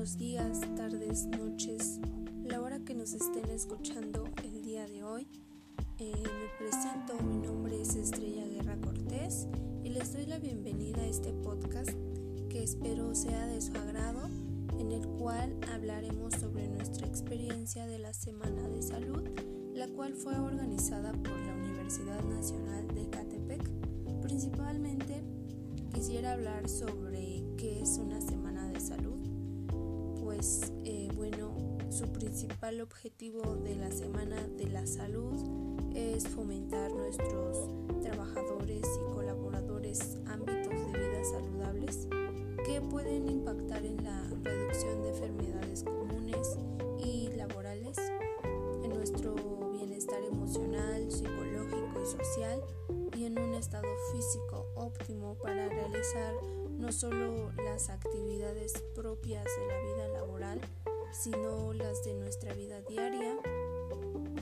buenos días, tardes, noches, la hora que nos estén escuchando el día de hoy. Eh, me presento, mi nombre es Estrella Guerra Cortés y les doy la bienvenida a este podcast que espero sea de su agrado, en el cual hablaremos sobre nuestra experiencia de la Semana de Salud, la cual fue organizada por la Universidad Nacional de Catepec. Principalmente quisiera hablar sobre qué es una semana. Eh, bueno, su principal objetivo de la semana de la salud es fomentar nuestros trabajadores y colaboradores ámbitos de vida saludables que pueden impactar en la reducción de enfermedades comunes y laborales, en nuestro bienestar emocional, psicológico y social y en un estado físico óptimo para realizar no solo las actividades propias de la vida laboral, sino las de nuestra vida diaria.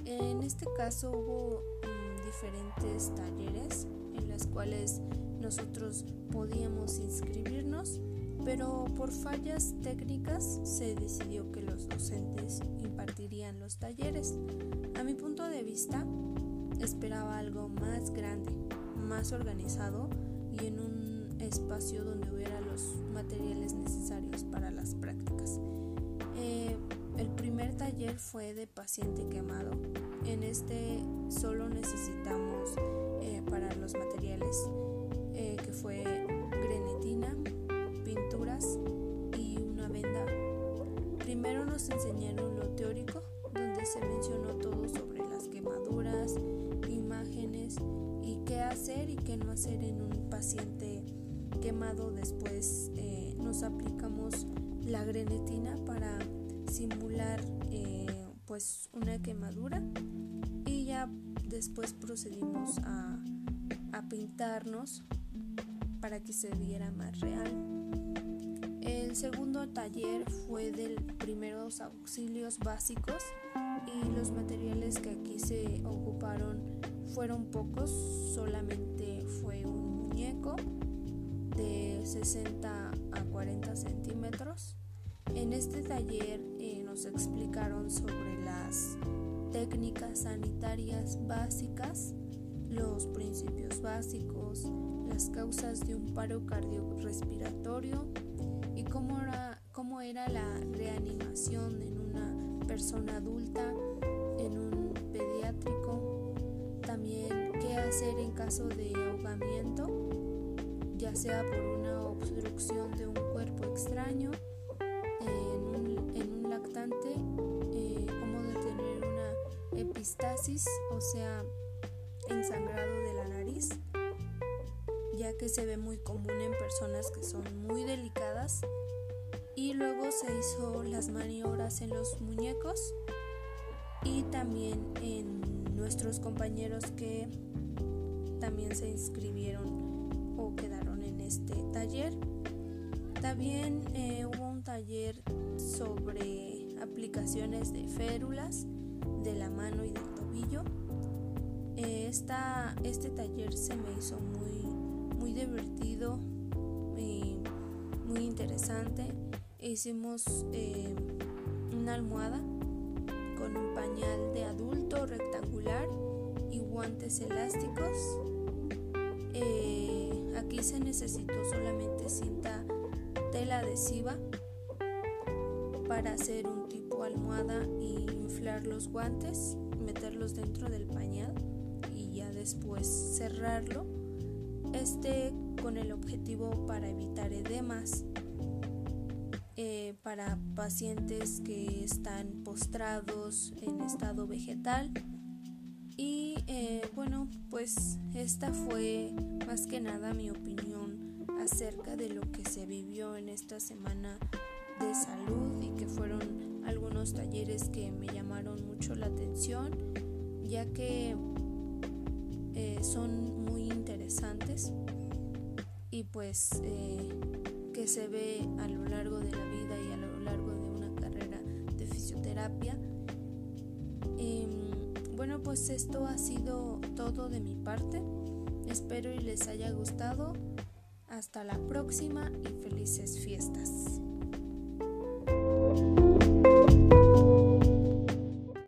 En este caso hubo mm, diferentes talleres en los cuales nosotros podíamos inscribirnos, pero por fallas técnicas se decidió que los docentes impartirían los talleres. A mi punto de vista, esperaba algo más grande, más organizado y en un espacio donde hubiera los materiales necesarios para las prácticas. Taller fue de paciente quemado. En este solo necesitamos eh, para los materiales eh, que fue grenetina, pinturas y una venda. Primero nos enseñaron lo teórico, donde se mencionó todo sobre las quemaduras, imágenes y qué hacer y qué no hacer en un paciente quemado. Después eh, nos aplicamos la grenetina para simular eh, pues una quemadura y ya después procedimos a, a pintarnos para que se viera más real. El segundo taller fue de primeros auxilios básicos y los materiales que aquí se ocuparon fueron pocos, solamente fue un muñeco de 60 a 40 centímetros. En este taller nos explicaron sobre las técnicas sanitarias básicas, los principios básicos, las causas de un paro cardiorrespiratorio y cómo era, cómo era la reanimación en una persona adulta, en un pediátrico, también qué hacer en caso de ahogamiento, ya sea por una obstrucción o sea, ensangrado de la nariz, ya que se ve muy común en personas que son muy delicadas. Y luego se hizo las maniobras en los muñecos y también en nuestros compañeros que también se inscribieron o quedaron en este taller. También eh, hubo un taller sobre aplicaciones de férulas de la mano y del tobillo. Eh, esta, este taller se me hizo muy, muy divertido y muy interesante. Hicimos eh, una almohada con un pañal de adulto rectangular y guantes elásticos. Eh, aquí se necesitó solamente cinta tela adhesiva para hacer un almohada y inflar los guantes, meterlos dentro del pañal y ya después cerrarlo. Este con el objetivo para evitar edemas eh, para pacientes que están postrados en estado vegetal. Y eh, bueno, pues esta fue más que nada mi opinión acerca de lo que se vivió en esta semana de salud y que fueron algunos talleres que me llamaron mucho la atención, ya que eh, son muy interesantes y pues eh, que se ve a lo largo de la vida y a lo largo de una carrera de fisioterapia. Em, bueno, pues esto ha sido todo de mi parte. Espero y les haya gustado. Hasta la próxima y felices fiestas.